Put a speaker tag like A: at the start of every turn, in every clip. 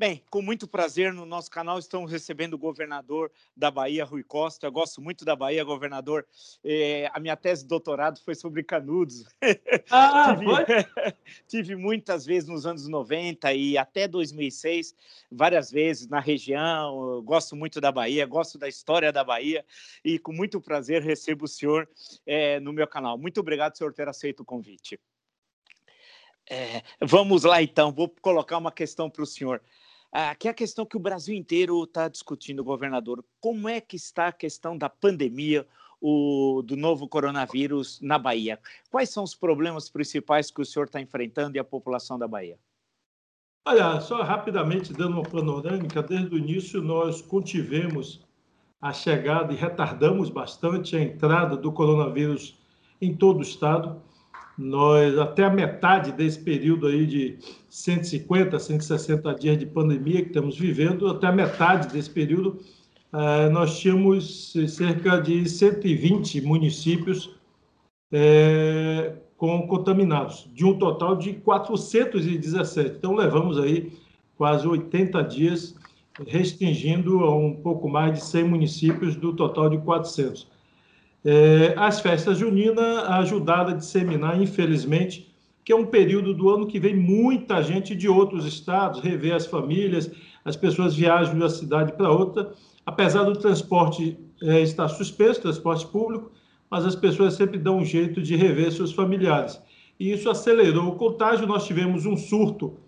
A: Bem, com muito prazer no nosso canal estamos recebendo o governador da Bahia, Rui Costa. Eu gosto muito da Bahia, governador. É, a minha tese de doutorado foi sobre canudos. Ah, tive, foi? tive muitas vezes nos anos 90 e até 2006, várias vezes na região. Eu gosto muito da Bahia, gosto da história da Bahia e com muito prazer recebo o senhor é, no meu canal. Muito obrigado, senhor, ter aceito o convite. É, vamos lá, então. Vou colocar uma questão para o senhor ah, que é a questão que o Brasil inteiro está discutindo, governador. Como é que está a questão da pandemia, o, do novo coronavírus na Bahia? Quais são os problemas principais que o senhor está enfrentando e a população da Bahia?
B: Olha, só rapidamente dando uma panorâmica, desde o início nós contivemos a chegada e retardamos bastante a entrada do coronavírus em todo o estado. Nós, até a metade desse período aí de 150, 160 dias de pandemia que estamos vivendo, até a metade desse período, eh, nós tínhamos cerca de 120 municípios é, com contaminados, de um total de 417. Então, levamos aí quase 80 dias restringindo a um pouco mais de 100 municípios do total de 400. É, as festas juninas ajudaram a disseminar, infelizmente, que é um período do ano que vem muita gente de outros estados rever as famílias, as pessoas viajam de uma cidade para outra, apesar do transporte é, estar suspenso, transporte público, mas as pessoas sempre dão um jeito de rever seus familiares. E isso acelerou o contágio. Nós tivemos um surto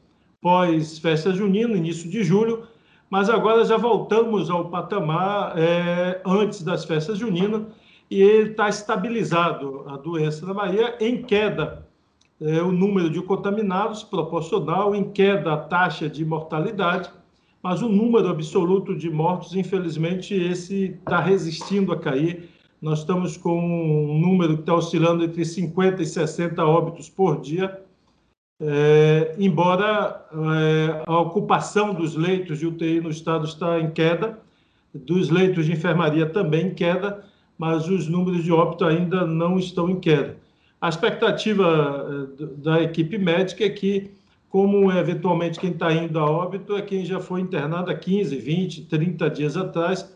B: pós festa junina, início de julho, mas agora já voltamos ao patamar é, antes das festas juninas e ele está estabilizado a doença na Bahia em queda é, o número de contaminados proporcional, em queda a taxa de mortalidade, mas o número absoluto de mortos, infelizmente, esse está resistindo a cair. Nós estamos com um número que está oscilando entre 50 e 60 óbitos por dia, é, embora é, a ocupação dos leitos de UTI no estado está em queda, dos leitos de enfermaria também em queda, mas os números de óbito ainda não estão em queda. A expectativa eh, da equipe médica é que, como eventualmente quem está indo a óbito é quem já foi internado há 15, 20, 30 dias atrás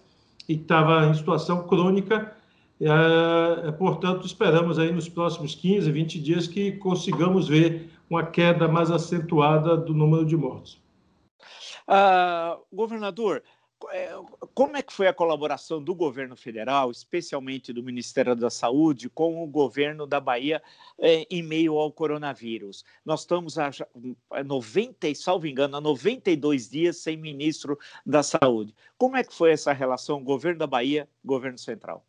B: e estava em situação crônica, é, portanto, esperamos aí nos próximos 15, 20 dias que consigamos ver uma queda mais acentuada do número de mortos.
A: Uh, governador, como é que foi a colaboração do governo federal, especialmente do Ministério da Saúde, com o governo da Bahia é, em meio ao coronavírus? Nós estamos a 90, salvo engano, a 92 dias sem ministro da Saúde. Como é que foi essa relação governo da Bahia, governo central?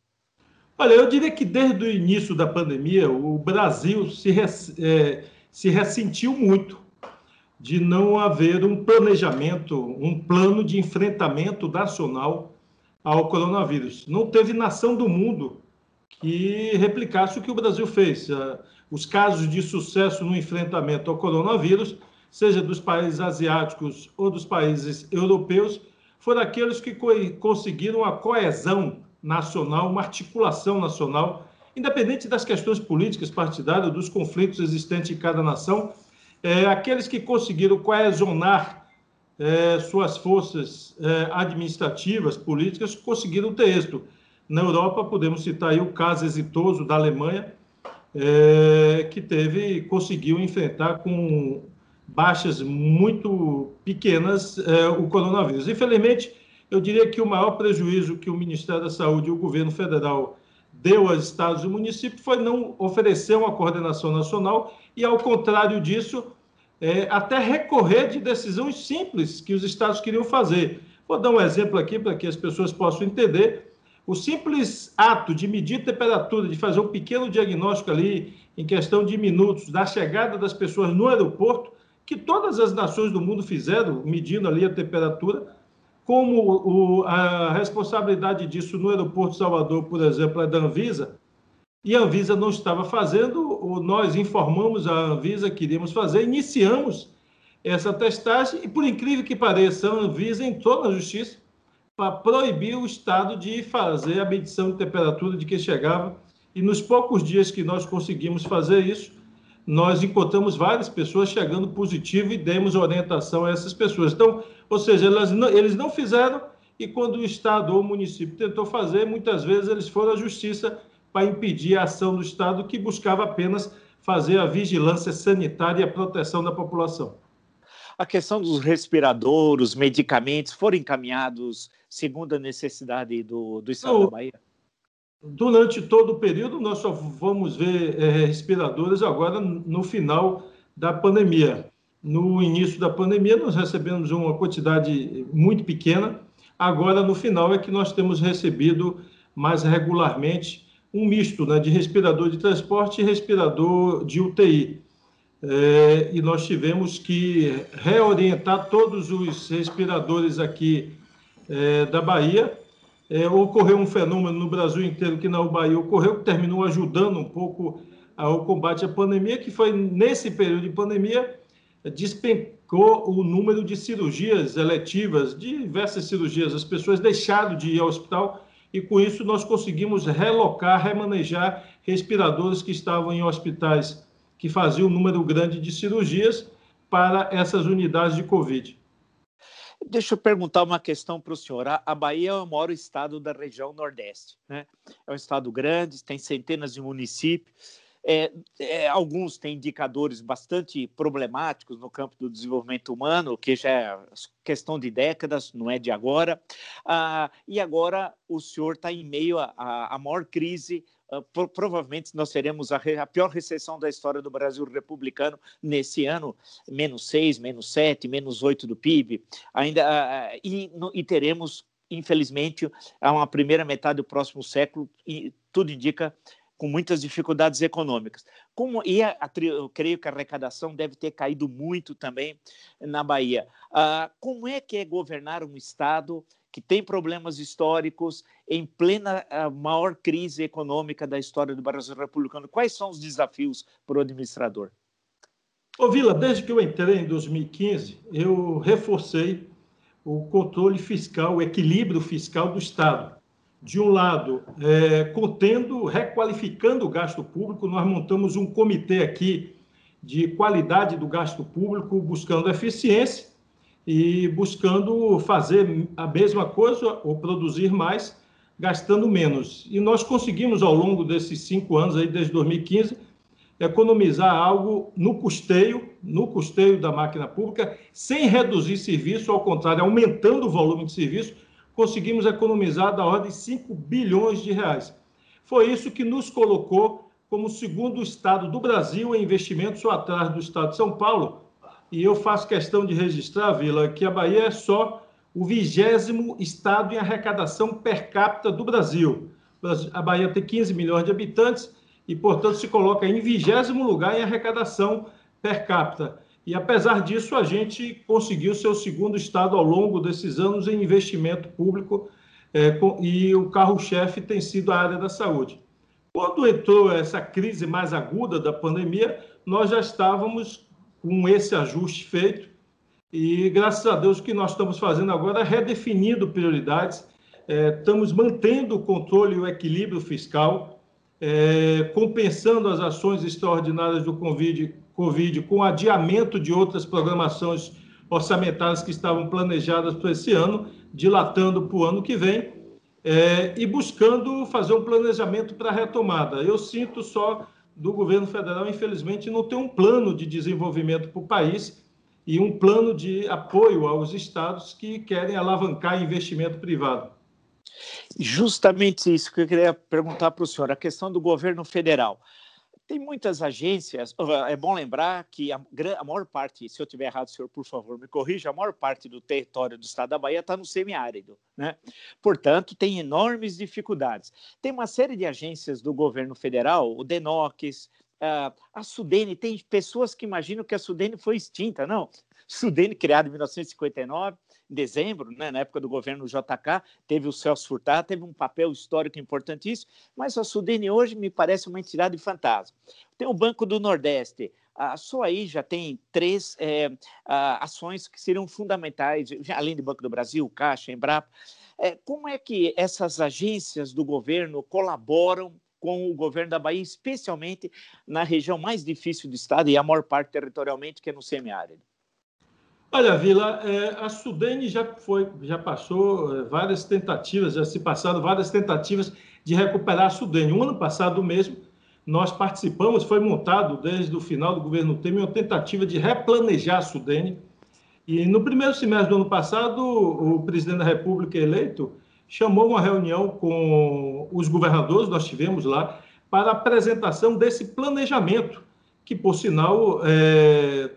B: Olha, eu diria que desde o início da pandemia, o Brasil se, é, se ressentiu muito de não haver um planejamento, um plano de enfrentamento nacional ao coronavírus. Não teve nação do mundo que replicasse o que o Brasil fez. Ah, os casos de sucesso no enfrentamento ao coronavírus, seja dos países asiáticos ou dos países europeus, foram aqueles que conseguiram a coesão nacional, uma articulação nacional, independente das questões políticas partidárias, dos conflitos existentes em cada nação, é, aqueles que conseguiram coesionar é, suas forças é, administrativas, políticas, conseguiram ter êxito. Na Europa, podemos citar o caso exitoso da Alemanha, é, que teve, conseguiu enfrentar com baixas muito pequenas é, o coronavírus. Infelizmente, eu diria que o maior prejuízo que o Ministério da Saúde e o governo federal deu aos estados e municípios foi não oferecer uma coordenação nacional e, ao contrário disso, é, até recorrer de decisões simples que os estados queriam fazer. Vou dar um exemplo aqui para que as pessoas possam entender. O simples ato de medir temperatura, de fazer um pequeno diagnóstico ali, em questão de minutos, da chegada das pessoas no aeroporto, que todas as nações do mundo fizeram, medindo ali a temperatura, como o, a responsabilidade disso no aeroporto de Salvador, por exemplo, é da Anvisa, e a Anvisa não estava fazendo, nós informamos a Anvisa que iríamos fazer, iniciamos essa testagem e, por incrível que pareça, a Anvisa entrou na justiça para proibir o Estado de fazer a medição de temperatura de quem chegava. E nos poucos dias que nós conseguimos fazer isso, nós encontramos várias pessoas chegando positivo e demos orientação a essas pessoas. Então, ou seja, não, eles não fizeram e quando o Estado ou o município tentou fazer, muitas vezes eles foram à justiça para impedir a ação do Estado que buscava apenas fazer a vigilância sanitária e a proteção da população.
A: A questão dos respiradores, medicamentos, foram encaminhados segundo a necessidade do, do Estado da Bahia?
B: Durante todo o período, nós só vamos ver é, respiradores agora no final da pandemia. No início da pandemia, nós recebemos uma quantidade muito pequena. Agora, no final, é que nós temos recebido mais regularmente um misto né, de respirador de transporte e respirador de UTI. É, e nós tivemos que reorientar todos os respiradores aqui é, da Bahia. É, ocorreu um fenômeno no Brasil inteiro que na Bahia ocorreu, que terminou ajudando um pouco ao combate à pandemia, que foi nesse período de pandemia despencou o número de cirurgias eletivas, diversas cirurgias. As pessoas deixaram de ir ao hospital e com isso nós conseguimos relocar, remanejar respiradores que estavam em hospitais que faziam um número grande de cirurgias para essas unidades de Covid.
A: Deixa eu perguntar uma questão para o senhor. A Bahia é o maior estado da região Nordeste. Né? É um estado grande, tem centenas de municípios. É, é, alguns têm indicadores bastante problemáticos no campo do desenvolvimento humano, que já é questão de décadas, não é de agora. Ah, e agora o senhor está em meio à maior crise Uh, provavelmente nós teremos a, a, pior recessão da história do Brasil republicano nesse ano, menos 6, menos 7, menos 8 do PIB, ainda, uh, e, no, e, teremos, infelizmente, uma primeira metade do próximo século, e tudo indica com muitas dificuldades econômicas. Como, e a, a, eu creio que a arrecadação deve ter caído muito também na Bahia. Ah, como é que é governar um Estado que tem problemas históricos em plena maior crise econômica da história do Brasil republicano? Quais são os desafios para o administrador?
B: Ô Vila, desde que eu entrei em 2015, eu reforcei o controle fiscal, o equilíbrio fiscal do Estado de um lado, é, contendo, requalificando o gasto público, nós montamos um comitê aqui de qualidade do gasto público, buscando eficiência e buscando fazer a mesma coisa ou produzir mais, gastando menos. E nós conseguimos, ao longo desses cinco anos, aí, desde 2015, economizar algo no custeio, no custeio da máquina pública, sem reduzir serviço, ao contrário, aumentando o volume de serviço, conseguimos economizar da ordem de 5 bilhões de reais. Foi isso que nos colocou como segundo estado do Brasil em investimentos, só atrás do estado de São Paulo. E eu faço questão de registrar, Vila, que a Bahia é só o vigésimo estado em arrecadação per capita do Brasil. A Bahia tem 15 milhões de habitantes e, portanto, se coloca em vigésimo lugar em arrecadação per capita. E apesar disso, a gente conseguiu ser o segundo estado ao longo desses anos em investimento público é, com, e o carro-chefe tem sido a área da saúde. Quando entrou essa crise mais aguda da pandemia, nós já estávamos com esse ajuste feito e, graças a Deus, o que nós estamos fazendo agora é redefinindo prioridades, é, estamos mantendo o controle e o equilíbrio fiscal, é, compensando as ações extraordinárias do Covid Covid, com adiamento de outras programações orçamentárias que estavam planejadas para esse ano, dilatando para o ano que vem, é, e buscando fazer um planejamento para a retomada. Eu sinto só do governo federal, infelizmente, não ter um plano de desenvolvimento para o país e um plano de apoio aos estados que querem alavancar investimento privado.
A: Justamente isso que eu queria perguntar para o senhor, a questão do governo federal. Tem muitas agências, é bom lembrar que a, a, maior parte, se eu tiver errado, senhor, por favor, me corrija, a maior parte do território do estado da Bahia está no semiárido, né? Portanto, tem enormes dificuldades. Tem uma série de agências do governo federal, o DENOX, a Sudene, tem pessoas que imaginam que a Sudene foi extinta, não. Sudene, criada em 1959, em dezembro, né, na época do governo JK, teve o Celso Furtado, teve um papel histórico importantíssimo, mas a Sudene hoje me parece uma entidade fantasma. Tem o Banco do Nordeste, só aí já tem três é, ações que seriam fundamentais, além do Banco do Brasil, Caixa, Embrapa. É, como é que essas agências do governo colaboram com o governo da Bahia, especialmente na região mais difícil do estado e a maior parte territorialmente, que é no semiárido?
B: Olha, Vila, é, a Sudene já foi, já passou é, várias tentativas, já se passaram várias tentativas de recuperar a Sudene. O ano passado mesmo, nós participamos, foi montado desde o final do governo Temer uma tentativa de replanejar a Sudene. E no primeiro semestre do ano passado, o presidente da República eleito chamou uma reunião com os governadores, nós tivemos lá, para a apresentação desse planejamento, que, por sinal, é,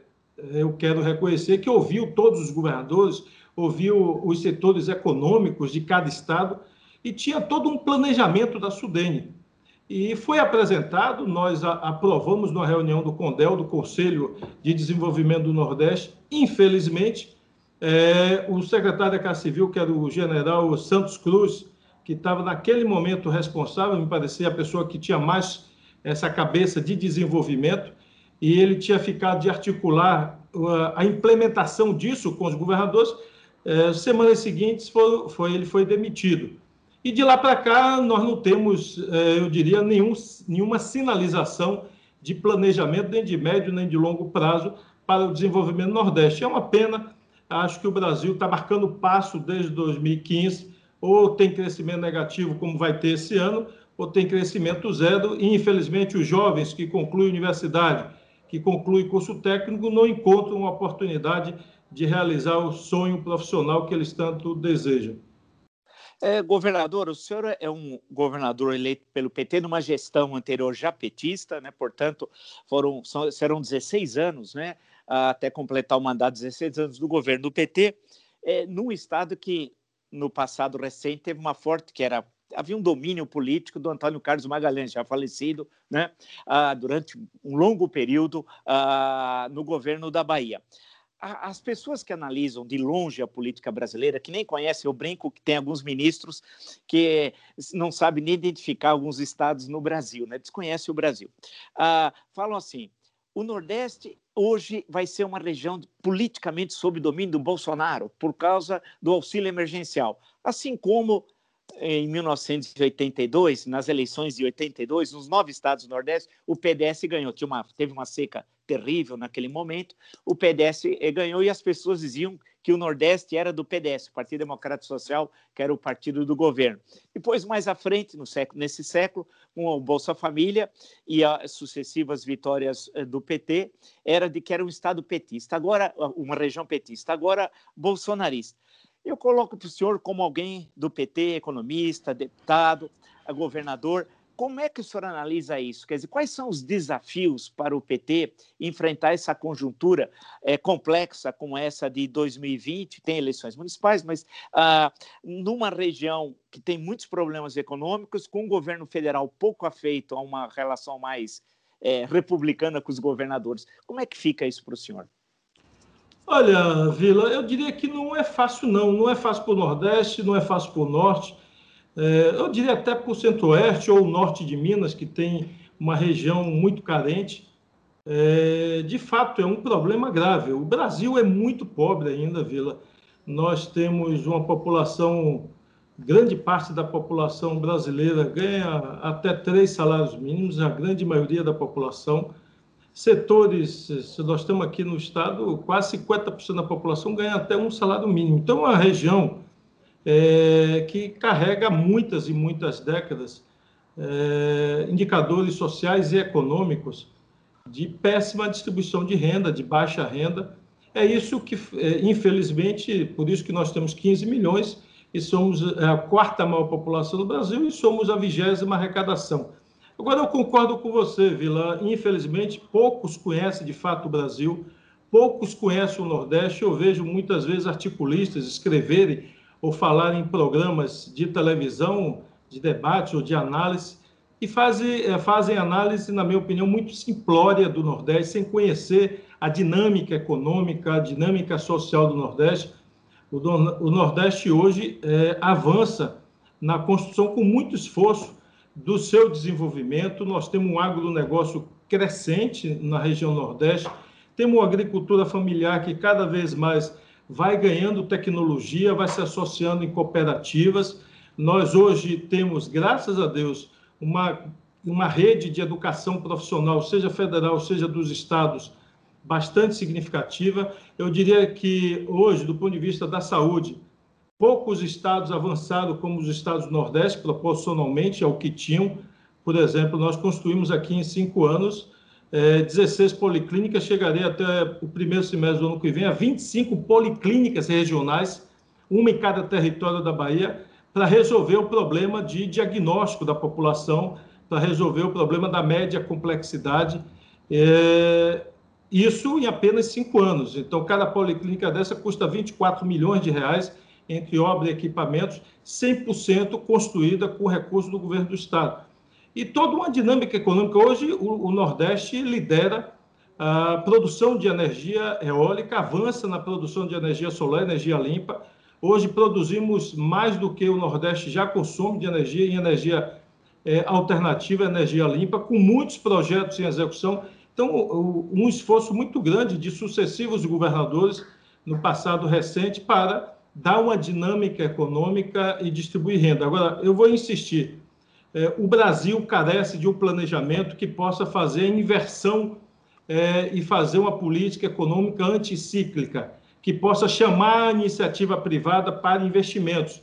B: eu quero reconhecer que ouviu todos os governadores, ouviu os setores econômicos de cada estado e tinha todo um planejamento da Sudene. E foi apresentado, nós aprovamos numa reunião do CONDEL, do Conselho de Desenvolvimento do Nordeste. Infelizmente, é, o secretário da Casa Civil, que era o general Santos Cruz, que estava naquele momento responsável, me parecia a pessoa que tinha mais essa cabeça de desenvolvimento, e ele tinha ficado de articular uh, a implementação disso com os governadores. É, semanas seguintes foi, foi, ele foi demitido. E de lá para cá nós não temos, é, eu diria, nenhum, nenhuma sinalização de planejamento nem de médio nem de longo prazo para o desenvolvimento do Nordeste. É uma pena. Acho que o Brasil está marcando passo desde 2015, ou tem crescimento negativo, como vai ter esse ano, ou tem crescimento zero, e infelizmente os jovens que concluem universidade que conclui curso técnico não encontram uma oportunidade de realizar o sonho profissional que eles tanto desejam.
A: É, governador, o senhor é um governador eleito pelo PT numa gestão anterior já petista, né? portanto, foram, serão 16 anos, né? até completar o mandato, 16 anos do governo do PT, é, num estado que, no passado recente, teve uma forte, que era havia um domínio político do Antônio Carlos Magalhães, já falecido, né, ah, durante um longo período ah, no governo da Bahia. As pessoas que analisam de longe a política brasileira, que nem conhecem, eu brinco que tem alguns ministros que não sabem nem identificar alguns estados no Brasil, né, desconhecem o Brasil, ah, falam assim: o Nordeste hoje vai ser uma região politicamente sob domínio do Bolsonaro por causa do auxílio emergencial, assim como em 1982, nas eleições de 82, nos nove estados do Nordeste, o PDS ganhou. Tinha uma, teve uma seca terrível naquele momento, o PDS eh, ganhou e as pessoas diziam que o Nordeste era do PDS, o Partido Democrático Social, que era o partido do governo. Depois, mais à frente, no século, nesse século, com o Bolsa Família e as sucessivas vitórias eh, do PT, era de que era um estado petista, agora uma região petista, agora bolsonarista. Eu coloco para o senhor como alguém do PT, economista, deputado, governador. Como é que o senhor analisa isso? Quer dizer, quais são os desafios para o PT enfrentar essa conjuntura é, complexa como essa de 2020? Tem eleições municipais, mas ah, numa região que tem muitos problemas econômicos, com um governo federal pouco afeito a uma relação mais é, republicana com os governadores. Como é que fica isso para o senhor?
B: Olha, Vila, eu diria que não é fácil, não. Não é fácil para o Nordeste, não é fácil para o Norte. É, eu diria até para o Centro-Oeste ou o Norte de Minas, que tem uma região muito carente. É, de fato, é um problema grave. O Brasil é muito pobre ainda, Vila. Nós temos uma população, grande parte da população brasileira ganha até três salários mínimos, a grande maioria da população setores, se nós temos aqui no estado, quase 50% da população ganha até um salário mínimo. Então, é uma região é, que carrega muitas e muitas décadas é, indicadores sociais e econômicos de péssima distribuição de renda, de baixa renda. É isso que, é, infelizmente, por isso que nós temos 15 milhões e somos a quarta maior população do Brasil e somos a vigésima arrecadação. Agora, eu concordo com você, Vila. Infelizmente, poucos conhecem de fato o Brasil, poucos conhecem o Nordeste. Eu vejo muitas vezes articulistas escreverem ou falarem em programas de televisão, de debate ou de análise, e fazem, eh, fazem análise, na minha opinião, muito simplória do Nordeste, sem conhecer a dinâmica econômica, a dinâmica social do Nordeste. O, Nordeste hoje é, avança na construção com muito esforço do seu desenvolvimento. Nós temos um agronegócio crescente na região Nordeste, temos uma agricultura familiar que cada vez mais vai ganhando tecnologia, vai se associando em cooperativas. Nós hoje temos, graças a Deus, uma uma rede de educação profissional, seja federal, seja dos estados, bastante significativa. Eu diria que hoje, do ponto de vista da saúde, poucos estados avançaram como os estados do Nordeste, proporcionalmente ao que tinham. Por exemplo, nós construímos aqui em cinco anos é, 16 policlínicas, chegarei até o primeiro semestre do ano que vem a 25 policlínicas regionais, uma em cada território da Bahia, para resolver o problema de diagnóstico da população, para resolver o problema da média complexidade. É, isso em apenas cinco anos. Então, cada policlínica dessa custa 24 milhões de reais entre obra e equipamentos, 100% construída com recursos do governo do Estado. E toda uma dinâmica econômica. Hoje, o, o Nordeste lidera a produção de energia eólica, avança na produção de energia solar, energia limpa. Hoje produzimos mais do que o Nordeste já consome de energia em energia é, alternativa, energia limpa, com muitos projetos em execução. Então, um esforço muito grande de sucessivos governadores no passado recente para dar uma dinâmica econômica e distribuir renda. Agora, eu vou insistir. É, o Brasil carece de um planejamento que possa fazer a inversão é, e fazer uma política econômica anticíclica, que possa chamar a iniciativa privada para investimentos,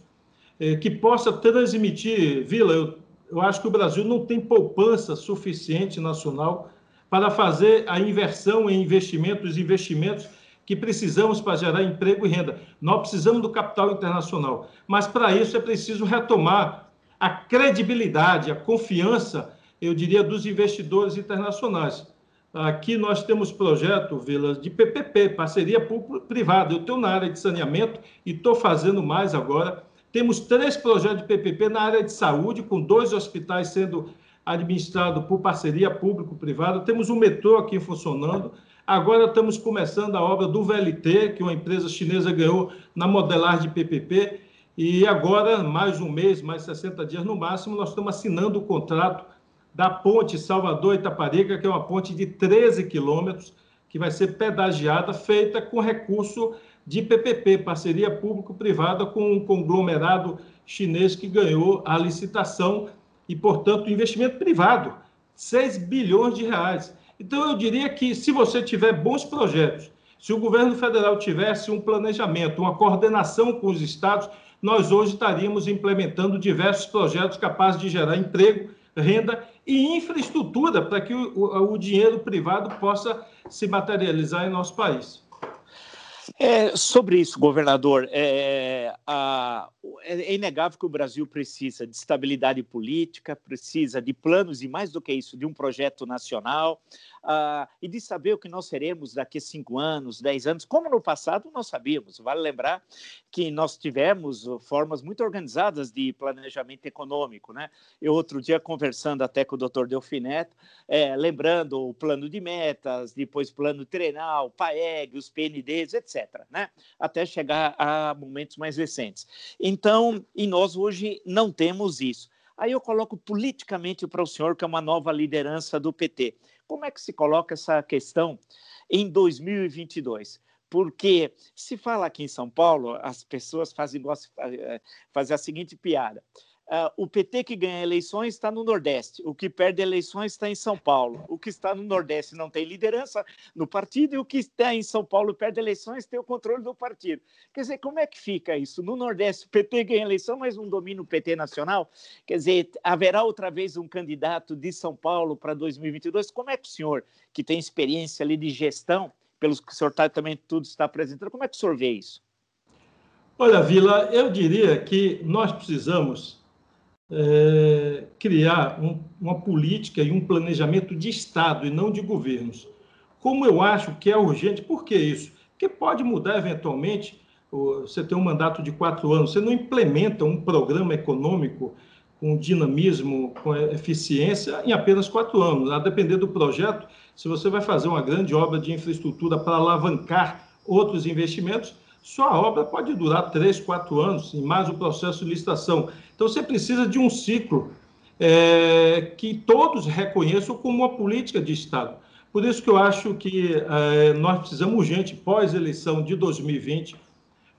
B: é, que possa transmitir. Vila, eu, eu acho que o Brasil não tem poupança suficiente nacional para fazer a inversão em investimentos, investimentos que precisamos para gerar emprego e renda. Nós precisamos do capital internacional, mas para isso é preciso retomar a credibilidade, a confiança, eu diria, dos investidores internacionais. Aqui nós temos projeto, Vilas, de PPP, parceria público-privada. Eu estou na área de saneamento e estou fazendo mais agora. Temos três projetos de PPP na área de saúde, com dois hospitais sendo administrados por parceria público-privada. Temos um metrô aqui funcionando. Agora estamos começando a obra do VLT, que uma empresa chinesa ganhou na modelagem de PPP. E agora, mais um mês, mais 60 dias no máximo, nós estamos assinando o contrato da ponte Salvador-Itaparica, que é uma ponte de 13 quilômetros, que vai ser pedagiada, feita com recurso de PPP, parceria público-privada com um conglomerado chinês que ganhou a licitação e, portanto, investimento privado, 6 bilhões de reais. Então, eu diria que se você tiver bons projetos, se o governo federal tivesse um planejamento, uma coordenação com os estados, nós hoje estaríamos implementando diversos projetos capazes de gerar emprego, renda e infraestrutura para que o, o, o dinheiro privado possa se materializar em nosso país.
A: É, sobre isso, governador, é, a, é, inegável que o Brasil precisa de estabilidade política, precisa de planos e, mais do que isso, de um projeto nacional uh, e de saber o que nós seremos daqui a cinco anos, dez anos, como no passado nós sabíamos. Vale lembrar que nós tivemos formas muito organizadas de planejamento econômico. Né? Eu, outro dia, conversando até com o doutor Delfineto, é, lembrando o plano de metas, depois plano trenal, PAEG, os PNDs, etc., né? até chegar a momentos mais recentes. Então, e nós hoje não temos isso. Aí eu coloco politicamente para o senhor, que é uma nova liderança do PT. Como é que se coloca essa questão em 2022? Porque se fala aqui em São Paulo, as pessoas fazem, eh, fazem a seguinte piada. Uh, o PT que ganha eleições está no Nordeste, o que perde eleições está em São Paulo. O que está no Nordeste não tem liderança no partido e o que está em São Paulo perde eleições tem o controle do partido. Quer dizer, como é que fica isso? No Nordeste, o PT ganha eleição, mas não domina o PT nacional? Quer dizer, haverá outra vez um candidato de São Paulo para 2022? Como é que o senhor, que tem experiência ali de gestão, pelos que o senhor tá, também tudo está apresentando, como é que o senhor vê isso?
B: Olha, Vila, eu diria que nós precisamos é, criar um, uma política e um planejamento de Estado e não de governos. Como eu acho que é urgente, por que isso? Porque pode mudar eventualmente. Você tem um mandato de quatro anos, você não implementa um programa econômico com dinamismo, com eficiência em apenas quatro anos. A depender do projeto, se você vai fazer uma grande obra de infraestrutura para alavancar outros investimentos, sua obra pode durar três, quatro anos, e mais o processo de licitação. Então, você precisa de um ciclo é, que todos reconheçam como uma política de Estado. Por isso que eu acho que é, nós precisamos urgente, pós-eleição de 2020,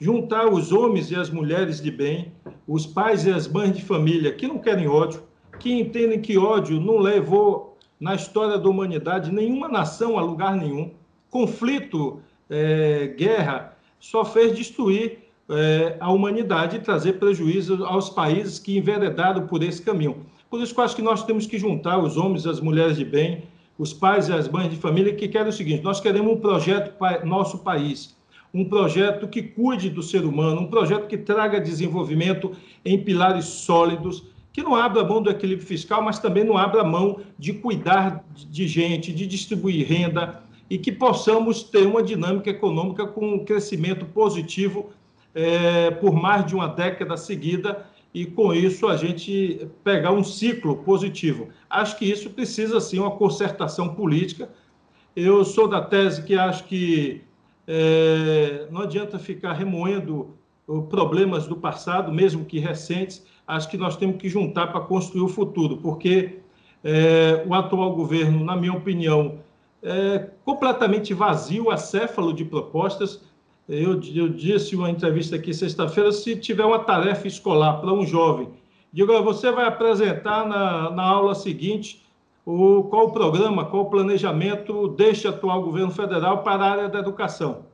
B: juntar os homens e as mulheres de bem, os pais e as mães de família que não querem ódio, que entendem que ódio não levou na história da humanidade nenhuma nação a lugar nenhum. Conflito, é, guerra, só fez destruir é, a humanidade e trazer prejuízo aos países que enveredaram por esse caminho. Por isso acho que nós temos que juntar os homens e as mulheres de bem, os pais e as mães de família, que querem o seguinte: nós queremos um projeto para nosso país, um projeto que cuide do ser humano, um projeto que traga desenvolvimento em pilares sólidos, que não abra mão do equilíbrio fiscal, mas também não abra mão de cuidar de gente, de distribuir renda e que possamos ter uma dinâmica econômica com um crescimento positivo é, por mais de uma década seguida e com isso a gente pegar um ciclo positivo. Acho que isso precisa sim uma concertação política. Eu sou da tese que acho que é, não adianta ficar remoendo problemas do passado, mesmo que recentes. Acho que nós temos que juntar para construir o futuro, porque é, o atual governo, na minha opinião, é completamente vazio, acéfalo de propostas eu, eu disse uma entrevista aqui sexta-feira, se tiver uma tarefa escolar para um jovem, diga, você vai apresentar na, na aula seguinte o, qual o programa, qual o planejamento deste atual governo federal para a área da educação.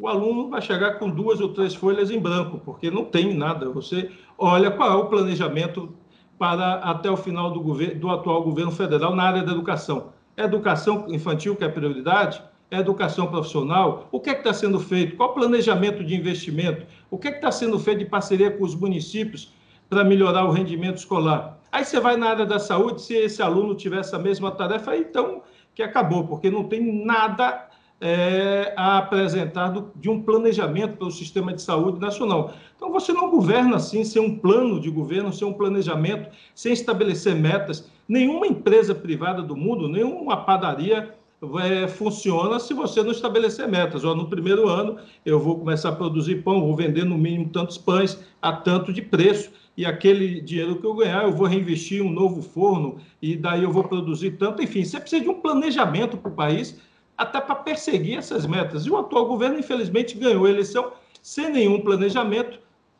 B: O aluno vai chegar com duas ou três folhas em branco, porque não tem nada. Você olha qual é o planejamento para até o final do, governo, do atual governo federal na área da educação. É educação infantil que é prioridade? é educação profissional, o que é que está sendo feito, qual o planejamento de investimento, o que é que está sendo feito de parceria com os municípios para melhorar o rendimento escolar. Aí você vai na área da saúde, se esse aluno tiver essa mesma tarefa, então que acabou, porque não tem nada é, a apresentar do, de um planejamento para o sistema de saúde nacional. Então, você não governa assim, sem um plano de governo, sem um planejamento, sem estabelecer metas. Nenhuma empresa privada do mundo, nenhuma padaria é, funciona se você não estabelecer metas. Ó, no primeiro ano, eu vou começar a produzir pão, vou vender no mínimo tantos pães a tanto de preço, e aquele dinheiro que eu ganhar, eu vou reinvestir em um novo forno, e daí eu vou produzir tanto. Enfim, você precisa de um planejamento para o país, até para perseguir essas metas. E o atual governo, infelizmente, ganhou a eleição sem nenhum planejamento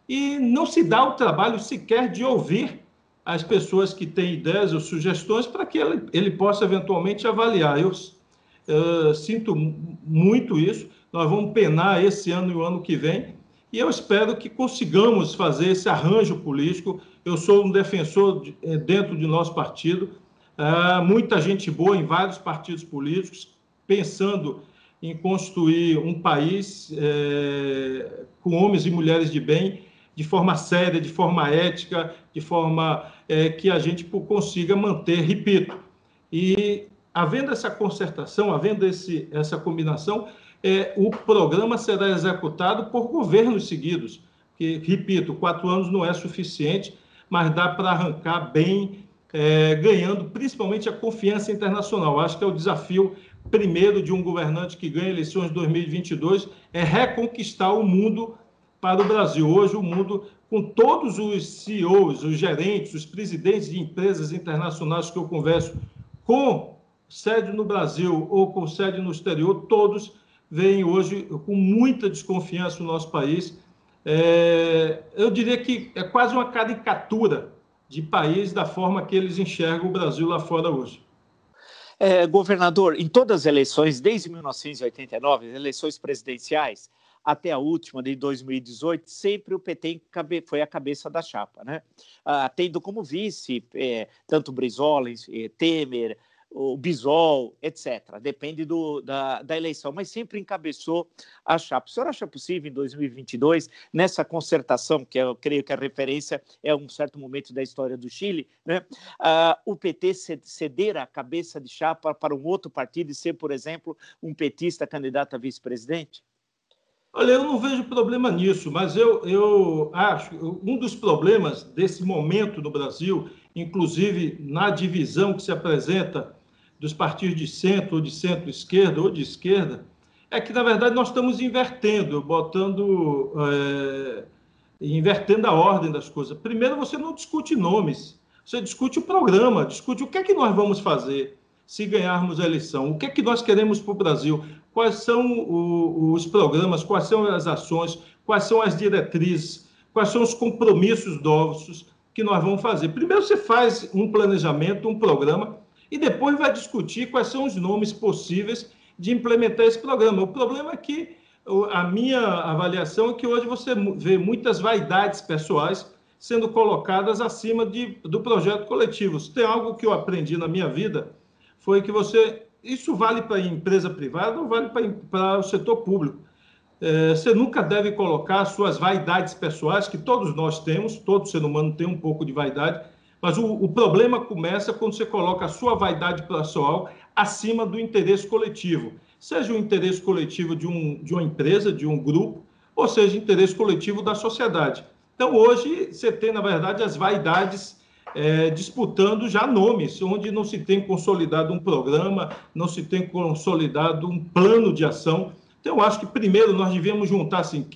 B: e não se dá o trabalho sequer de ouvir as pessoas que têm ideias ou sugestões para que ele, ele possa eventualmente avaliar. Eu Uh, sinto muito isso. Nós vamos penar esse ano e o ano que vem. E eu espero que consigamos fazer esse arranjo político. Eu sou um defensor de, eh, dentro de nosso partido. Uh, muita gente boa em vários partidos políticos, pensando em construir um país com homens e mulheres de bem, de forma séria, de forma ética, de forma é, que a gente consiga manter, repito. E havendo essa concertação, havendo esse, essa combinação, é, o programa será executado por governos seguidos. Que, repito, quatro anos não é suficiente, mas dá para arrancar bem, é, ganhando principalmente a confiança internacional. Acho que é o desafio primeiro de um governante que ganha eleições de 2022 é reconquistar o mundo para o Brasil. Hoje, o mundo, com todos os CEOs, os gerentes, os presidentes de empresas internacionais que eu converso com sede no Brasil ou com sede no exterior, todos veem hoje com muita desconfiança no nosso país. É, eu diria que é quase uma caricatura de país da forma que eles enxergam o Brasil lá fora hoje.
A: É, governador, em todas as eleições, desde 1989, eleições presidenciais, até a última de 2018, sempre o PT foi a cabeça da chapa, né? Ah, tendo como vice é, tanto Brizola, é, Temer, o Bisol, etc. Depende do, da, da, eleição, mas sempre encabeçou a chapa. O senhor acha possível, em 2022, nessa concertação, que eu creio que a referência é um certo momento da história do Chile, né, uh, o PT ceder a cabeça de chapa para um outro partido e ser, por exemplo, um petista candidato a vice-presidente?
B: Olha, eu não vejo problema nisso, mas eu, eu acho um dos problemas desse momento no Brasil, inclusive na divisão que se apresenta dos partidos de centro, ou de centro-esquerda, ou de esquerda, é que, na verdade, nós estamos invertendo, botando. É, invertendo a ordem das coisas. Primeiro, você não discute nomes, você discute o programa, discute o que é que nós vamos fazer se ganharmos a eleição, o que é que nós queremos para o Brasil, quais são os programas, quais são as ações, quais são as diretrizes, quais são os compromissos novos que nós vamos fazer. Primeiro você faz um planejamento, um programa, e depois vai discutir quais são os nomes possíveis de implementar esse programa. O problema é que a minha avaliação é que hoje você vê muitas vaidades pessoais sendo colocadas acima de, do projeto coletivo. Se tem algo que eu aprendi na minha vida, foi que você. Isso vale para a empresa privada ou vale para o setor público. É, você nunca deve colocar suas vaidades pessoais, que todos nós temos, todo ser humano tem um pouco de vaidade, mas o, o problema começa quando você coloca a sua vaidade pessoal acima do interesse coletivo, seja o interesse coletivo de, um, de uma empresa, de um grupo, ou seja, interesse coletivo da sociedade. Então, hoje, você tem, na verdade, as vaidades é, disputando já nomes, onde não se tem consolidado um programa, não se tem consolidado um plano de ação. Então, eu acho que primeiro nós devemos juntar assim,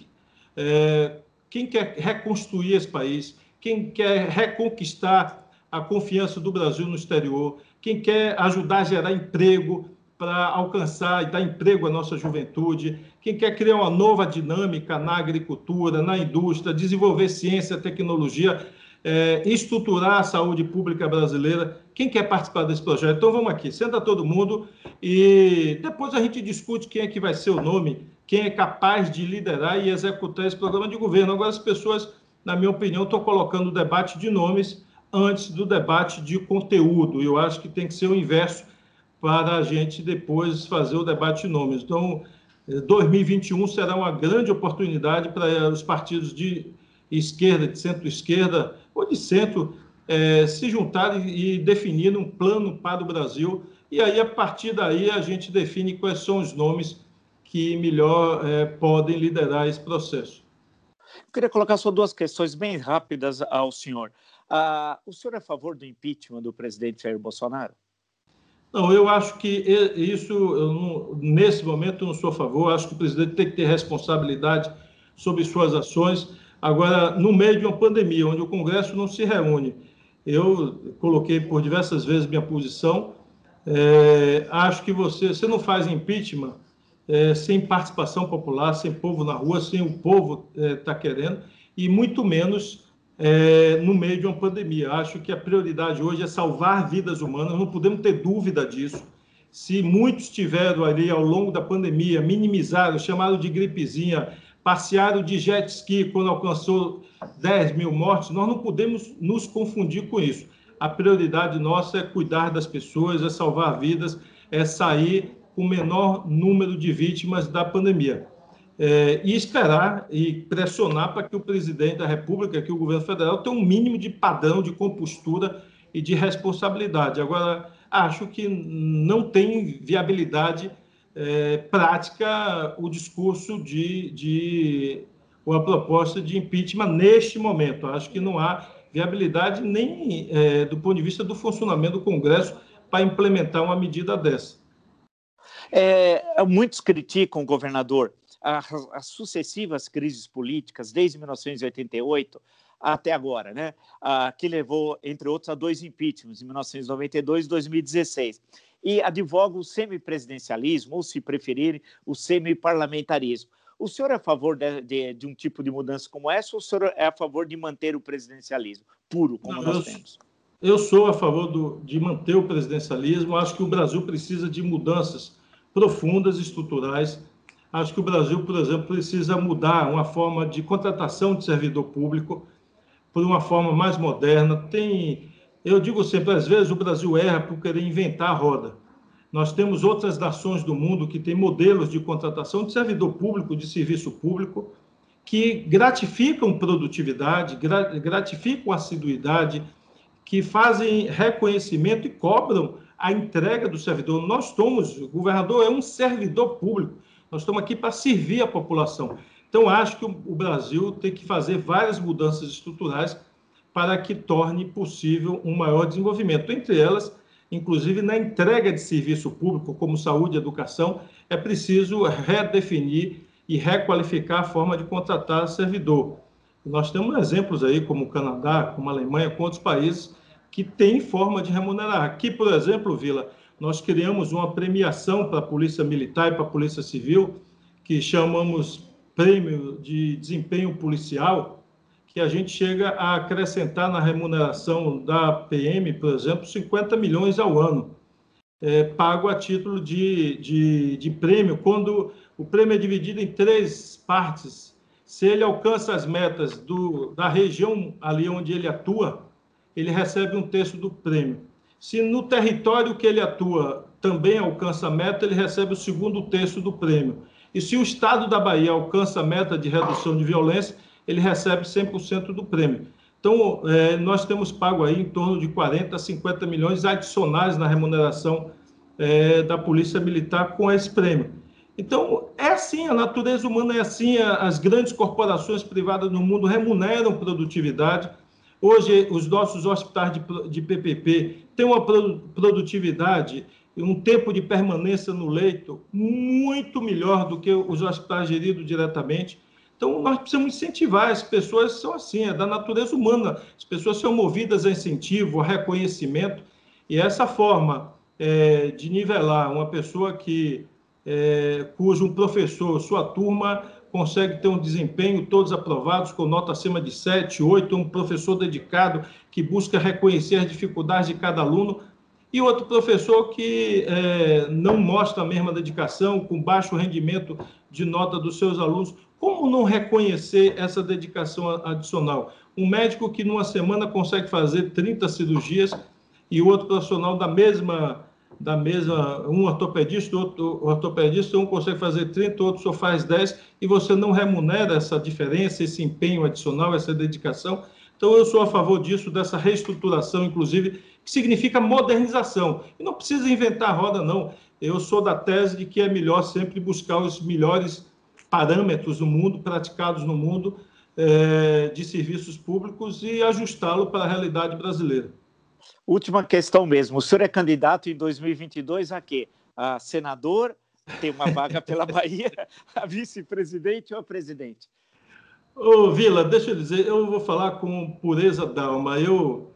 B: é, quem quer reconstruir esse país, quem quer reconquistar a confiança do Brasil no exterior, quem quer ajudar a gerar emprego para alcançar e dar emprego à nossa juventude, quem quer criar uma nova dinâmica na agricultura, na indústria, desenvolver ciência, tecnologia, é, estruturar a saúde pública brasileira. Quem quer participar desse projeto? Então vamos aqui, senta todo mundo e depois a gente discute quem é que vai ser o nome, quem é capaz de liderar e executar esse programa de governo. Agora, as pessoas, na minha opinião, estão colocando o debate de nomes antes do debate de conteúdo. Eu acho que tem que ser o inverso para a gente depois fazer o debate de nomes. Então, 2021 será uma grande oportunidade para os partidos de esquerda, de centro-esquerda ou de centro é, se juntarem e definir um plano para o Brasil. E aí, a partir daí, a gente define quais são os nomes que melhor é, podem liderar esse processo.
A: Eu queria colocar só duas questões bem rápidas ao senhor. Ah, o senhor é a favor do impeachment do presidente Jair Bolsonaro?
B: Não, eu acho que isso, não, nesse momento, eu não sou a favor. Eu acho que o presidente tem que ter responsabilidade sobre suas ações. Agora, no meio de uma pandemia, onde o Congresso não se reúne, eu coloquei por diversas vezes minha posição. É, acho que você, você não faz impeachment é, sem participação popular, sem povo na rua, sem o povo estar é, tá querendo, e muito menos é, no meio de uma pandemia. Acho que a prioridade hoje é salvar vidas humanas, não podemos ter dúvida disso. Se muitos tiveram ali ao longo da pandemia, minimizaram, chamaram de gripezinha, passearam de jet ski quando alcançou 10 mil mortes, nós não podemos nos confundir com isso. A prioridade nossa é cuidar das pessoas, é salvar vidas, é sair com o menor número de vítimas da pandemia. É, e esperar e pressionar para que o presidente da República, que o governo federal, tenha um mínimo de padrão de compostura e de responsabilidade. Agora, acho que não tem viabilidade é, prática o discurso de, de ou a proposta de impeachment neste momento. Acho que não há viabilidade nem é, do ponto de vista do funcionamento do Congresso para implementar uma medida dessa.
A: É, muitos criticam, governador, as, as, sucessivas crises políticas desde 1988 até agora, né? Ah, que levou, entre outros, a dois impeachments, em 1992 e 2016 e advoga o semipresidencialismo, ou, se preferirem, o semiparlamentarismo. O senhor é a favor de, de, de, um tipo de mudança como essa ou o senhor é a favor de manter o presidencialismo puro, como Não, nós eu, temos?
B: Eu sou a favor do, de manter o presidencialismo. Acho que o Brasil precisa de mudanças profundas, estruturais. Acho que o Brasil, por exemplo, precisa mudar uma forma de contratação de servidor público por uma forma mais moderna. Tem eu digo sempre, às vezes o Brasil erra por querer inventar a roda. Nós temos outras nações do mundo que têm modelos de contratação de servidor público, de serviço público, que gratificam produtividade, gratificam assiduidade, que fazem reconhecimento e cobram a entrega do servidor. Nós somos, o governador é um servidor público, nós estamos aqui para servir a população. Então, acho que o Brasil tem que fazer várias mudanças estruturais para que torne possível um maior desenvolvimento. Entre elas, inclusive na entrega de serviço público, como saúde e educação, é preciso redefinir e requalificar a forma de contratar servidor. Nós temos exemplos aí, como o Canadá, como a Alemanha, com outros países que têm forma de remunerar. Aqui, por exemplo, Vila, nós criamos uma premiação para a Polícia Militar e para a Polícia Civil, que chamamos Prêmio de Desempenho Policial, que a gente chega a acrescentar na remuneração da PM, por exemplo, 50 milhões ao ano, é, pago a título de, de, de prêmio, quando o prêmio é dividido em três partes. Se ele alcança as metas do, da região ali onde ele atua, ele recebe um terço do prêmio. Se no território que ele atua também alcança a meta, ele recebe o segundo terço do prêmio. E se o estado da Bahia alcança a meta de redução de violência, ele recebe 100% do prêmio. Então, é, nós temos pago aí em torno de 40 a 50 milhões adicionais na remuneração é, da Polícia Militar com esse prêmio. Então, é assim, a natureza humana é assim, as grandes corporações privadas no mundo remuneram produtividade. Hoje, os nossos hospitais de, de PPP têm uma produtividade um tempo de permanência no leito muito melhor do que os hospitais geridos diretamente. Então, nós precisamos incentivar, as pessoas são assim, é da natureza humana, as pessoas são movidas a incentivo, a reconhecimento, e essa forma é, de nivelar uma pessoa que, é, cujo um professor, sua turma, consegue ter um desempenho, todos aprovados, com nota acima de 7, 8, um professor dedicado que busca reconhecer as dificuldades de cada aluno, e outro professor que é, não mostra a mesma dedicação, com baixo rendimento de nota dos seus alunos. Como não reconhecer essa dedicação adicional? Um médico que numa semana consegue fazer 30 cirurgias e outro profissional da mesma da mesma, um ortopedista, outro ortopedista, um consegue fazer 30, outro só faz 10, e você não remunera essa diferença, esse empenho adicional, essa dedicação. Então, eu sou a favor disso, dessa reestruturação, inclusive, que significa modernização. E não precisa inventar roda, não. Eu sou da tese de que é melhor sempre buscar os melhores parâmetros no mundo, praticados no mundo, é, de serviços públicos e ajustá-lo para a realidade brasileira.
A: Última questão mesmo. O senhor é candidato em 2022 a quê? A senador, tem uma vaga pela Bahia, a vice-presidente ou a presidente?
B: Ô, Vila, deixa eu dizer, eu vou falar com pureza d'alma. Eu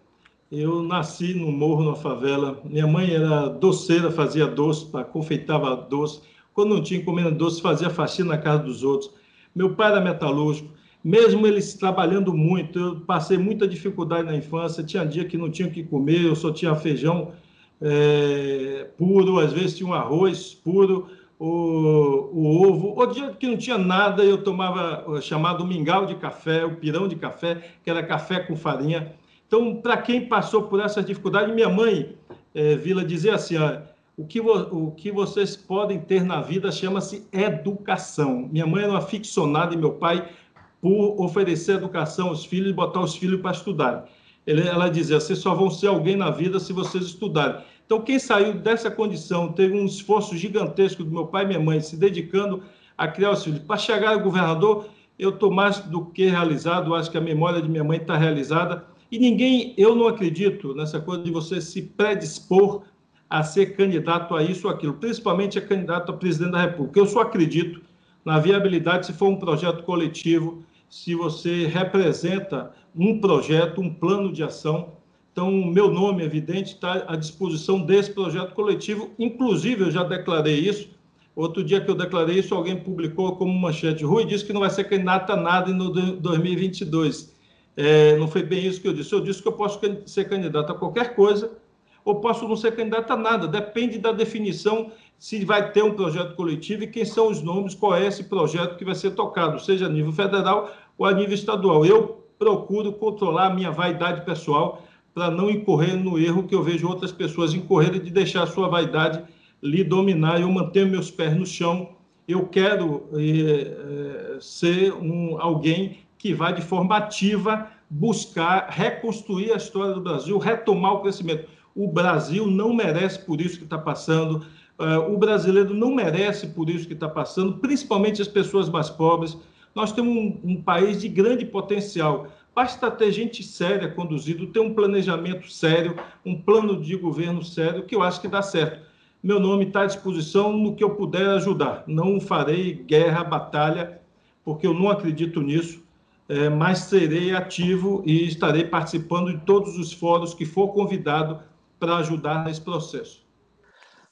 B: eu nasci no morro, na favela. Minha mãe era doceira, fazia doce, confeitava doce. Quando não tinha comendo doce, fazia faxina na casa dos outros. Meu pai era metalúrgico. Mesmo eles trabalhando muito, eu passei muita dificuldade na infância. Tinha dia que não tinha o que comer, eu só tinha feijão é, puro, às vezes tinha um arroz puro, o, o ovo. O dia que não tinha nada, eu tomava o chamado mingau de café, o pirão de café, que era café com farinha. Então, para quem passou por essas dificuldades, minha mãe, é, Vila, dizia assim: ó, o, que o que vocês podem ter na vida chama-se educação. Minha mãe era uma ficcionada e meu pai por oferecer educação aos filhos e botar os filhos para estudar. Ela dizia: vocês só vão ser alguém na vida se vocês estudarem. Então, quem saiu dessa condição, teve um esforço gigantesco do meu pai e minha mãe se dedicando a criar os filhos. Para chegar ao governador, eu estou mais do que realizado, acho que a memória de minha mãe está realizada e ninguém, eu não acredito nessa coisa de você se predispor a ser candidato a isso ou aquilo, principalmente a candidato a presidente da República. Eu só acredito na viabilidade se for um projeto coletivo, se você representa um projeto, um plano de ação. Então, meu nome, evidente, está à disposição desse projeto coletivo. Inclusive, eu já declarei isso. Outro dia que eu declarei isso, alguém publicou como manchete. Rui disse que não vai ser candidato a nada em 2022. É, não foi bem isso que eu disse. Eu disse que eu posso ser candidato a qualquer coisa ou posso não ser candidato a nada. Depende da definição se vai ter um projeto coletivo e quem são os nomes, qual é esse projeto que vai ser tocado, seja a nível federal ou a nível estadual. Eu procuro controlar a minha vaidade pessoal para não incorrer no erro que eu vejo outras pessoas incorrerem de deixar a sua vaidade lhe dominar. Eu mantenho meus pés no chão. Eu quero é, ser um, alguém que vai de forma ativa buscar reconstruir a história do Brasil, retomar o crescimento. O Brasil não merece por isso que está passando, uh, o brasileiro não merece por isso que está passando, principalmente as pessoas mais pobres. Nós temos um, um país de grande potencial. Basta ter gente séria conduzido, ter um planejamento sério, um plano de governo sério, que eu acho que dá certo. Meu nome está à disposição no que eu puder ajudar. Não farei guerra, batalha, porque eu não acredito nisso é, mas serei ativo e estarei participando de todos os fóruns que for convidado para ajudar nesse processo.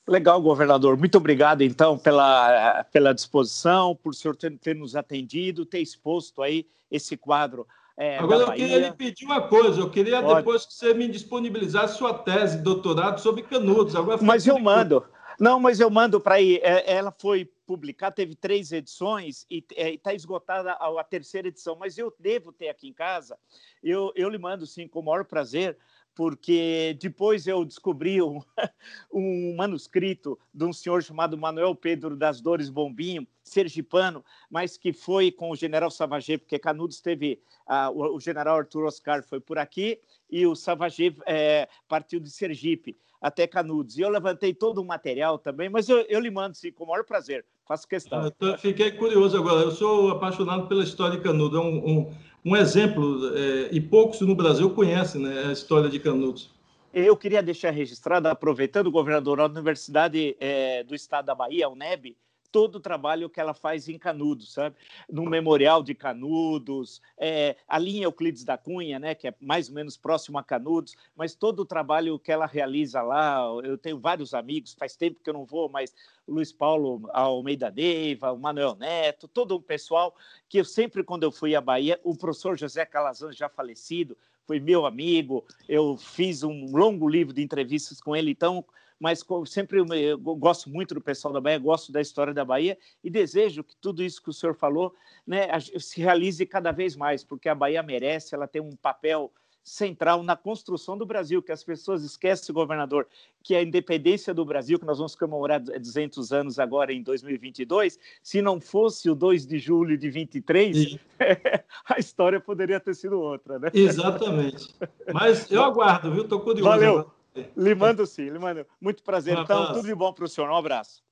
A: Legal, governador. Muito obrigado, então, pela, pela disposição, por o senhor ter, ter nos atendido, ter exposto aí esse quadro
B: É, Agora eu queria lhe pedir uma coisa, eu queria Pode. depois que você me disponibilizasse sua tese de doutorado sobre Canudos.
A: Agora mas eu mando. Não, mas eu mando para aí. É, ela foi publicada, teve três edições e está é, esgotada a, a, terceira edição. Mas eu devo ter aqui em casa. Eu, eu lhe mando, sim, com o maior prazer porque depois eu descobri um, um, manuscrito de um senhor chamado Manuel Pedro das Dores Bombinho, sergipano, mas que foi com o general Savagé, porque Canudos teve, uh, o, general Arthur Oscar foi por aqui e o Savagé é, partiu de Sergipe até Canudos. E eu levantei todo o material também, mas eu, eu lhe mando, sim, com o maior prazer, faço questão.
B: Eu fiquei curioso agora, eu sou apaixonado pela história de Canudos, é um, um um exemplo, é, e poucos no Brasil conhecem né, a história de Canudos.
A: Eu queria deixar registrado, aproveitando o governador da Universidade é, do Estado da Bahia, a UNEB, todo o trabalho que ela faz em Canudos, sabe? No Memorial de Canudos, é, a linha Euclides da Cunha, né, que é mais ou menos próximo a Canudos, mas todo o trabalho que ela realiza lá, eu tenho vários amigos, faz tempo que eu não vou, mas Luiz Paulo Almeida Neiva, o Manuel Neto, todo o pessoal que eu sempre, quando eu fui à Bahia, o professor José Calazan, já falecido, foi meu amigo, eu fiz um longo livro de entrevistas com ele, então mas sempre eu gosto muito do pessoal da Bahia, gosto da história da Bahia e desejo que tudo isso que o senhor falou né, se realize cada vez mais, porque a Bahia merece, ela tem um papel central na construção do Brasil, que as pessoas esquecem, governador, que a independência do Brasil, que nós vamos comemorar 200 anos agora em 2022, se não fosse o 2 de julho de 23, a história poderia ter sido outra, né?
B: Exatamente. Mas eu aguardo, viu? Estou curioso.
A: Valeu. Lhe mando sim, lhe mando. Muito prazer. Então, tudo de bom para o senhor. Um abraço.